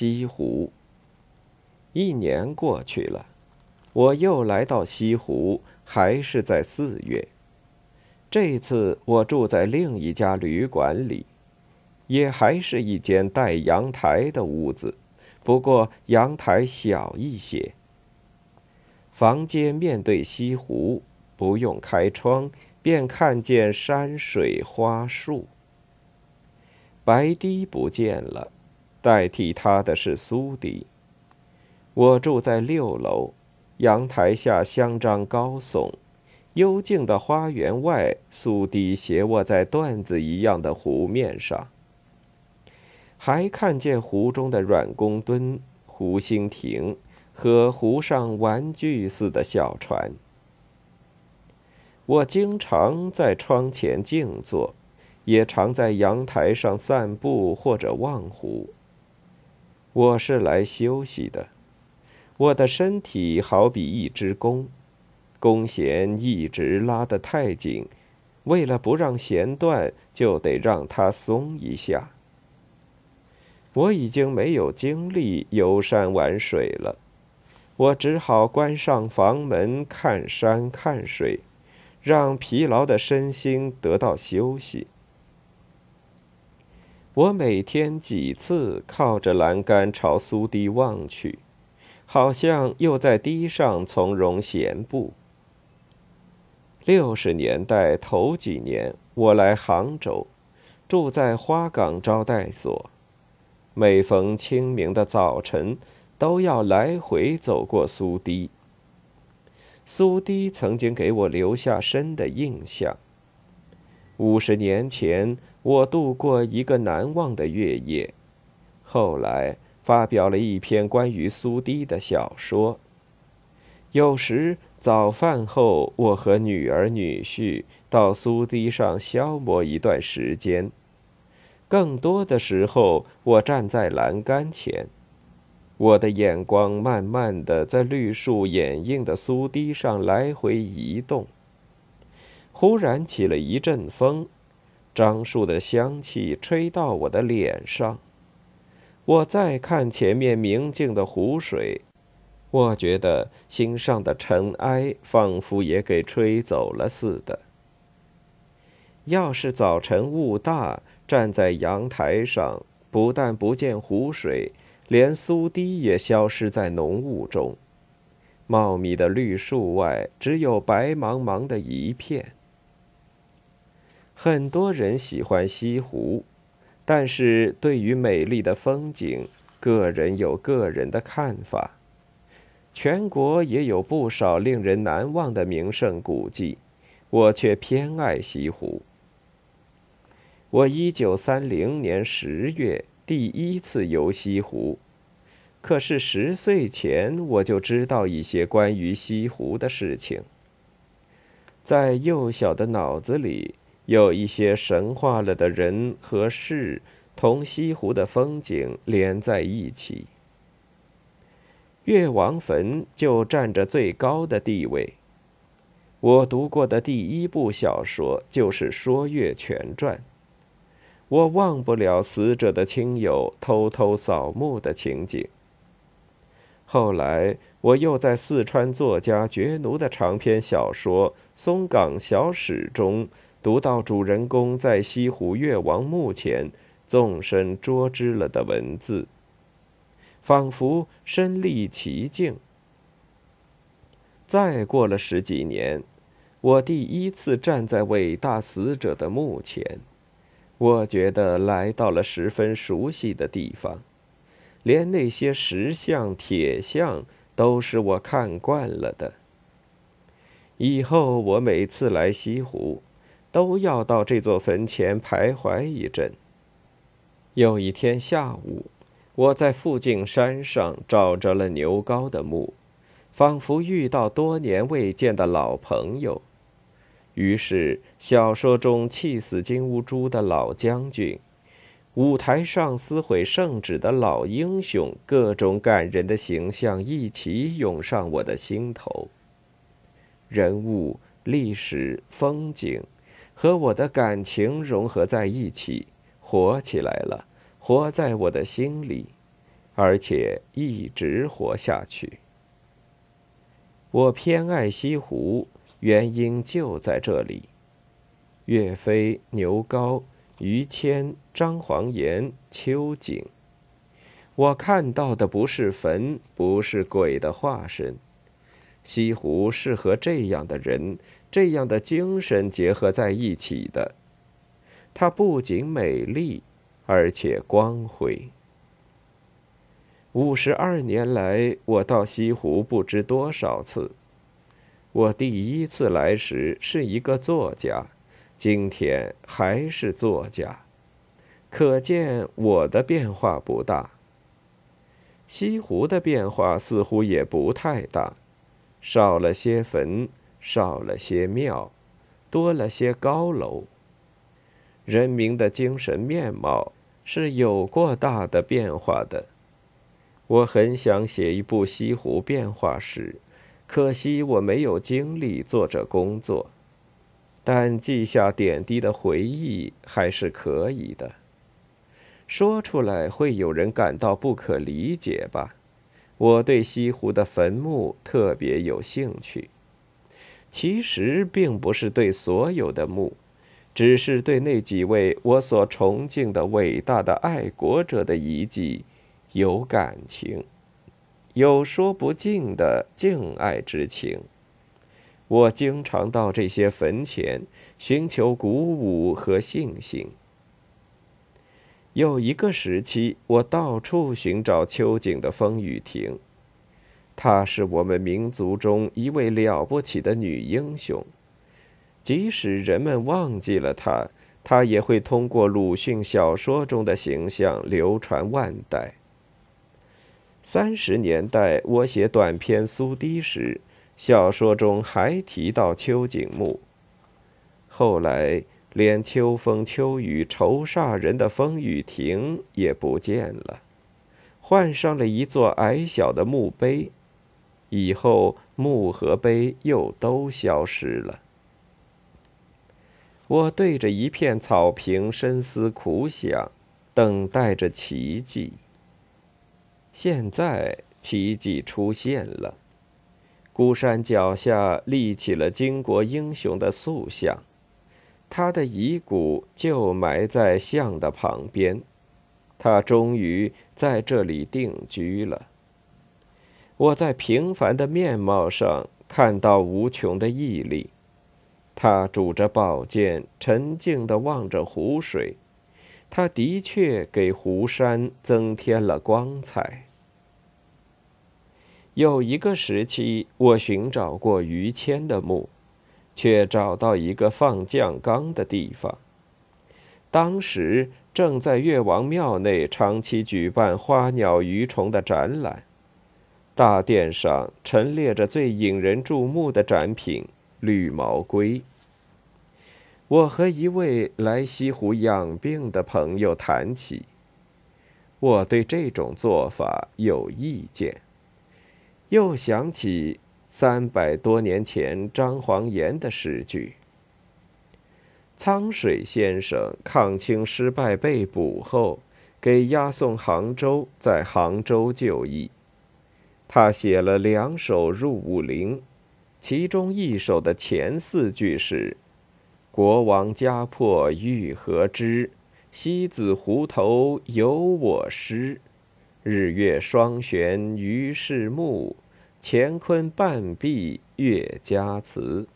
西湖。一年过去了，我又来到西湖，还是在四月。这次我住在另一家旅馆里，也还是一间带阳台的屋子，不过阳台小一些。房间面对西湖，不用开窗，便看见山水花树。白堤不见了，代替他的是苏堤。我住在六楼，阳台下香樟高耸，幽静的花园外，苏堤斜卧在缎子一样的湖面上。还看见湖中的软公墩、湖心亭和湖上玩具似的小船。我经常在窗前静坐。也常在阳台上散步或者望湖。我是来休息的，我的身体好比一只弓，弓弦一直拉得太紧，为了不让弦断，就得让它松一下。我已经没有精力游山玩水了，我只好关上房门，看山看水，让疲劳的身心得到休息。我每天几次靠着栏杆朝苏堤望去，好像又在堤上从容闲步。六十年代头几年，我来杭州，住在花港招待所，每逢清明的早晨，都要来回走过苏堤。苏堤曾经给我留下深的印象。五十年前。我度过一个难忘的月夜，后来发表了一篇关于苏堤的小说。有时早饭后，我和女儿女婿到苏堤上消磨一段时间；更多的时候，我站在栏杆前，我的眼光慢慢的在绿树掩映的苏堤上来回移动。忽然起了一阵风。樟树的香气吹到我的脸上，我再看前面明净的湖水，我觉得心上的尘埃仿佛也给吹走了似的。要是早晨雾大，站在阳台上，不但不见湖水，连苏堤也消失在浓雾中，茂密的绿树外，只有白茫茫的一片。很多人喜欢西湖，但是对于美丽的风景，个人有个人的看法。全国也有不少令人难忘的名胜古迹，我却偏爱西湖。我一九三零年十月第一次游西湖，可是十岁前我就知道一些关于西湖的事情，在幼小的脑子里。有一些神化了的人和事，同西湖的风景连在一起。越王坟就占着最高的地位。我读过的第一部小说就是《说岳全传》，我忘不了死者的亲友偷偷扫墓的情景。后来，我又在四川作家觉奴的长篇小说《松岗小史》中。读到主人公在西湖越王墓前纵身捉之了的文字，仿佛身历其境。再过了十几年，我第一次站在伟大死者的墓前，我觉得来到了十分熟悉的地方，连那些石像、铁像都是我看惯了的。以后我每次来西湖。都要到这座坟前徘徊一阵。有一天下午，我在附近山上找着了牛皋的墓，仿佛遇到多年未见的老朋友。于是，小说中气死金兀术的老将军，舞台上撕毁圣旨的老英雄，各种感人的形象一起涌上我的心头。人物、历史、风景。和我的感情融合在一起，活起来了，活在我的心里，而且一直活下去。我偏爱西湖，原因就在这里。岳飞、牛皋、于谦、张煌言、秋瑾，我看到的不是坟，不是鬼的化身。西湖是和这样的人、这样的精神结合在一起的。它不仅美丽，而且光辉。五十二年来，我到西湖不知多少次。我第一次来时是一个作家，今天还是作家，可见我的变化不大。西湖的变化似乎也不太大，少了些坟，少了些庙，多了些高楼。人民的精神面貌是有过大的变化的。我很想写一部西湖变化史，可惜我没有精力做这工作。但记下点滴的回忆还是可以的。说出来会有人感到不可理解吧？我对西湖的坟墓特别有兴趣，其实并不是对所有的墓，只是对那几位我所崇敬的伟大的爱国者的遗迹。有感情，有说不尽的敬爱之情。我经常到这些坟前寻求鼓舞和信心。有一个时期，我到处寻找秋瑾的风雨亭。她是我们民族中一位了不起的女英雄。即使人们忘记了她，她也会通过鲁迅小说中的形象流传万代。三十年代，我写短篇《苏堤》时，小说中还提到秋瑾墓。后来，连秋风秋雨愁煞人的风雨亭也不见了，换上了一座矮小的墓碑。以后，墓和碑又都消失了。我对着一片草坪深思苦想，等待着奇迹。现在奇迹出现了，孤山脚下立起了巾帼英雄的塑像，他的遗骨就埋在像的旁边，他终于在这里定居了。我在平凡的面貌上看到无穷的毅力，他拄着宝剑，沉静地望着湖水，他的确给湖山增添了光彩。有一个时期，我寻找过于谦的墓，却找到一个放酱缸的地方。当时正在岳王庙内长期举办花鸟鱼虫的展览，大殿上陈列着最引人注目的展品——绿毛龟。我和一位来西湖养病的朋友谈起，我对这种做法有意见。又想起三百多年前张煌言的诗句：“沧水先生抗清失败被捕后，给押送杭州，在杭州就义。他写了两首入伍陵，其中一首的前四句是：‘国王家破欲何之？西子湖头有我师。’”日月双悬于是墓，乾坤半壁岳家祠。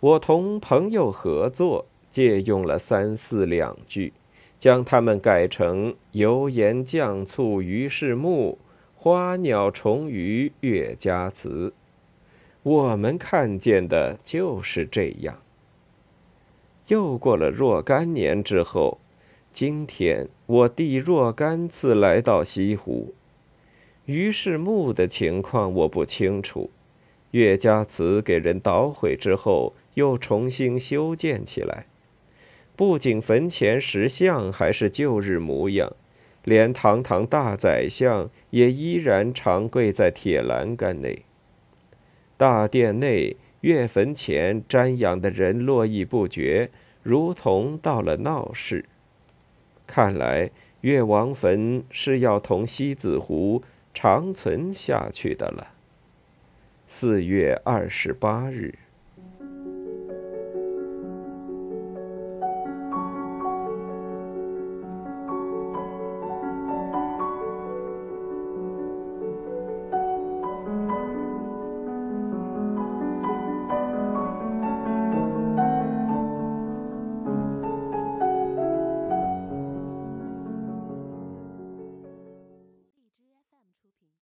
我同朋友合作，借用了三四两句，将它们改成油盐酱醋于是木，花鸟虫鱼岳家祠。我们看见的就是这样。又过了若干年之后。今天我弟若干次来到西湖，于是墓的情况我不清楚。岳家祠给人捣毁之后，又重新修建起来。不仅坟前石像还是旧日模样，连堂堂大宰相也依然长跪在铁栏杆内。大殿内、岳坟前瞻仰的人络绎不绝，如同到了闹市。看来岳王坟是要同西子湖长存下去的了。四月二十八日。